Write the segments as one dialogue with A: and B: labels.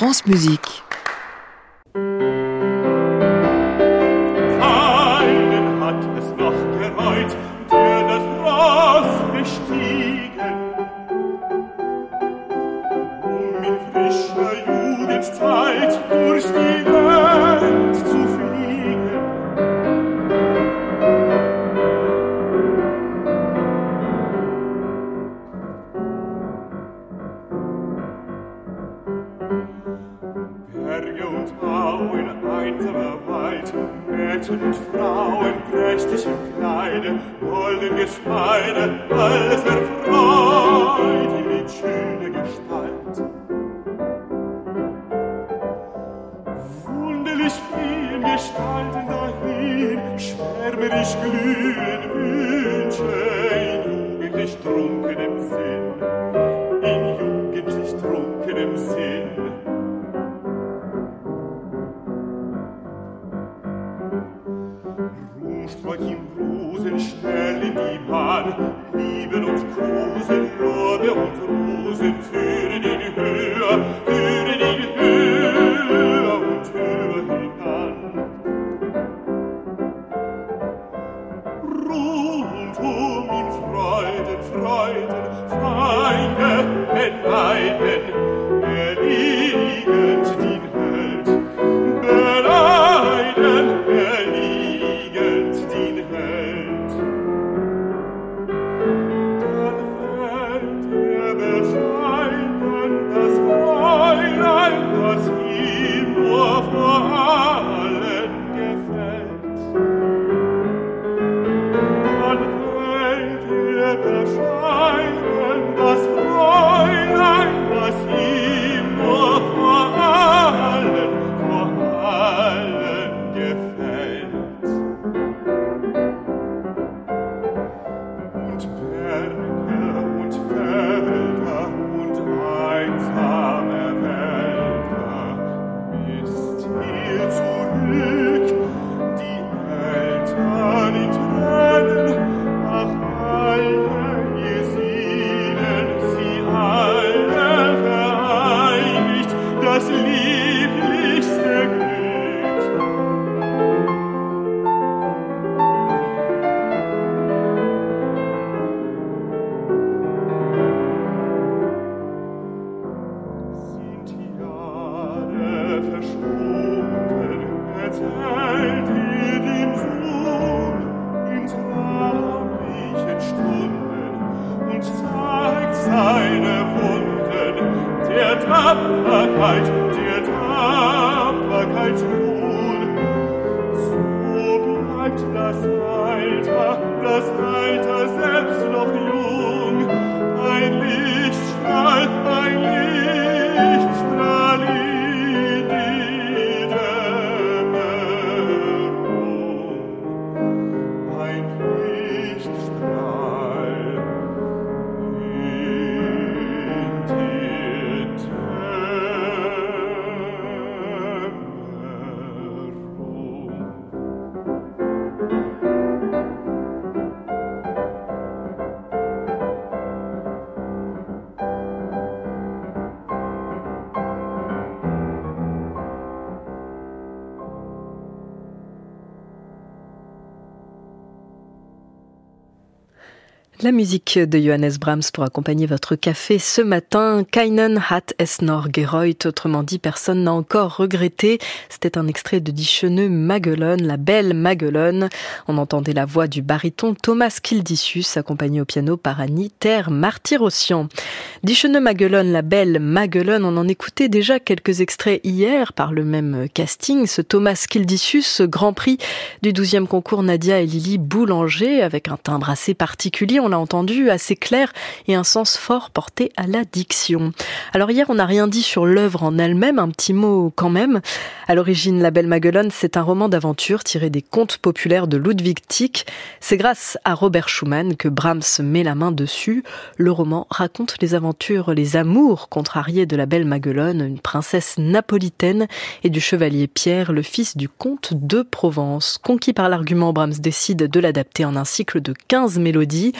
A: France Musique.
B: Gestalten dahin, schwärmerisch glühen Wünsche, in jugendlich trunkenem Sinn, in jugendlich trunkenem Sinn. Ruft mag im Brusen schnell in die Bahn, lieben und Amen. Eli tapferkeit.
C: La musique de Johannes Brahms pour accompagner votre café ce matin. Keinen hat es noch gereut, autrement dit, personne n'a encore regretté. C'était un extrait de Dicheneux Maguelone, la belle Maguelone. On entendait la voix du baryton Thomas Kildissus, accompagné au piano par Annie Martyrossian. Dicheneux Maguelone, la belle Maguelone, on en écoutait déjà quelques extraits hier par le même casting. Ce Thomas Kildissus, grand prix du 12e concours Nadia et Lily Boulanger, avec un timbre assez particulier l'a entendu, assez clair et un sens fort porté à la diction. Alors hier, on n'a rien dit sur l'œuvre en elle-même, un petit mot quand même. À l'origine, La Belle Maguelone, c'est un roman d'aventure tiré des contes populaires de Ludwig Tieck. C'est grâce à Robert Schumann que Brahms met la main dessus. Le roman raconte les aventures, les amours contrariés de la Belle Maguelone, une princesse napolitaine, et du chevalier Pierre, le fils du comte de Provence. Conquis par l'argument, Brahms décide de l'adapter en un cycle de 15 mélodies.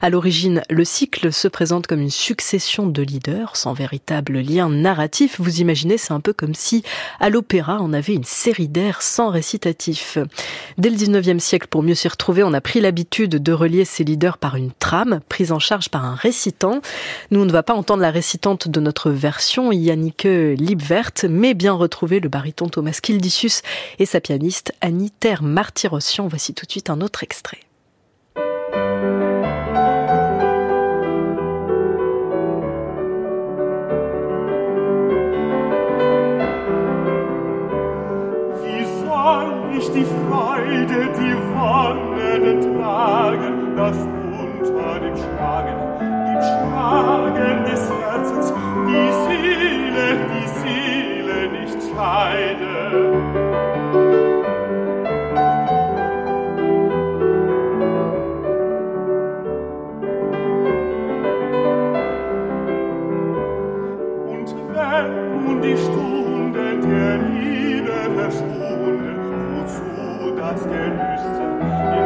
C: À l'origine, le cycle se présente comme une succession de leaders sans véritable lien narratif. Vous imaginez, c'est un peu comme si à l'opéra on avait une série d'airs sans récitatif. Dès le 19e siècle, pour mieux s'y retrouver, on a pris l'habitude de relier ces leaders par une trame prise en charge par un récitant. Nous, on ne va pas entendre la récitante de notre version, Yannick Liebwert, mais bien retrouver le baryton Thomas Kildissus et sa pianiste Annie Terre. Voici tout de suite un autre extrait.
B: Ich die Freude, die Wonne tragen, das unter dem Schlagen, dem Schlagen des Herzens, die Seele, die Seele nicht scheide. Herz gelüsten.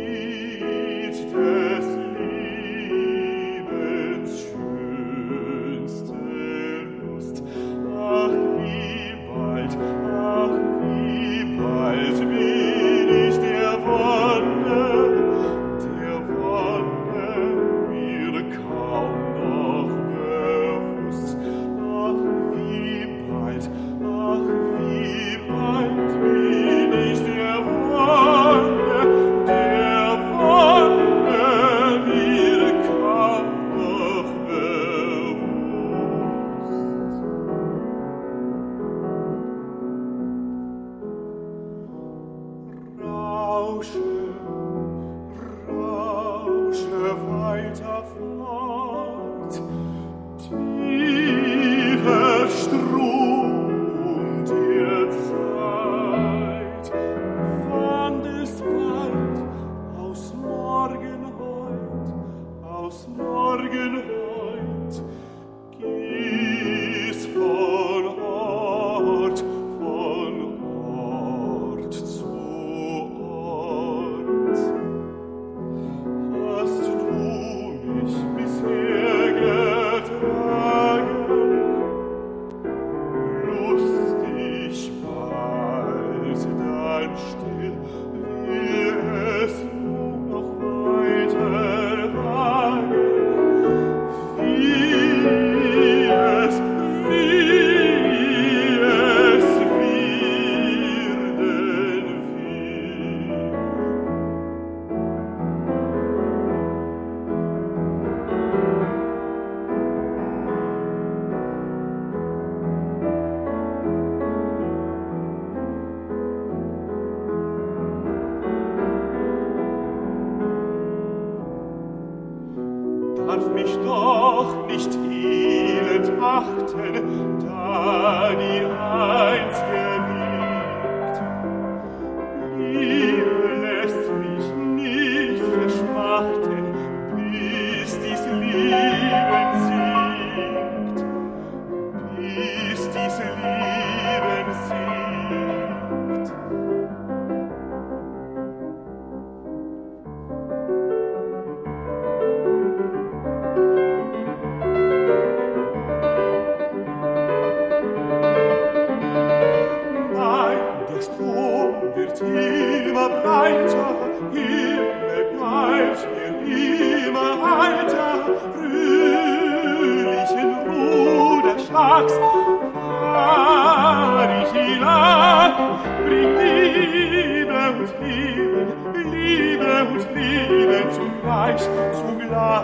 B: rausche, rausche weiter fort. bleiben still, wie es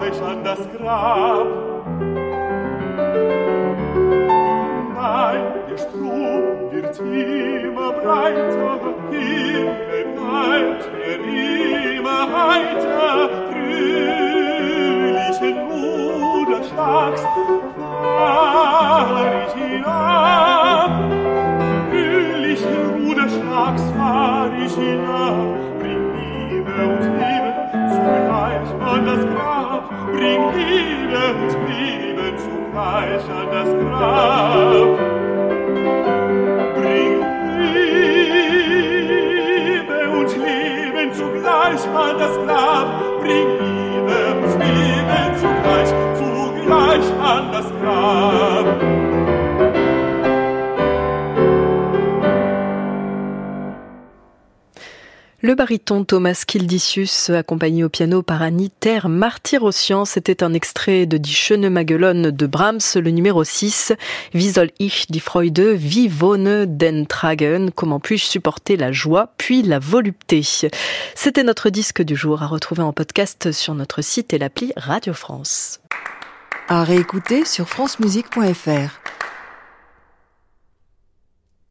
B: dich an das Grab. Nein, der Strom wird immer breiter, Himmel bleibt mir immer heiter, fröhlichen Ruderschlags, zugleich an das Grab. Bring Liebe und Leben zugleich an das Grab, bring Liebe und Leben zugleich, zugleich an das Grab.
C: Le baryton Thomas Kildisius, accompagné au piano par Annie Martyrosian, c'était un extrait de Die Schöne Magellan de Brahms, le numéro 6, Wie soll ich die Freude, wie wohne den Tragen, comment puis-je supporter la joie, puis la volupté? C'était notre disque du jour à retrouver en podcast sur notre site et l'appli Radio France.
A: À réécouter sur francemusique.fr.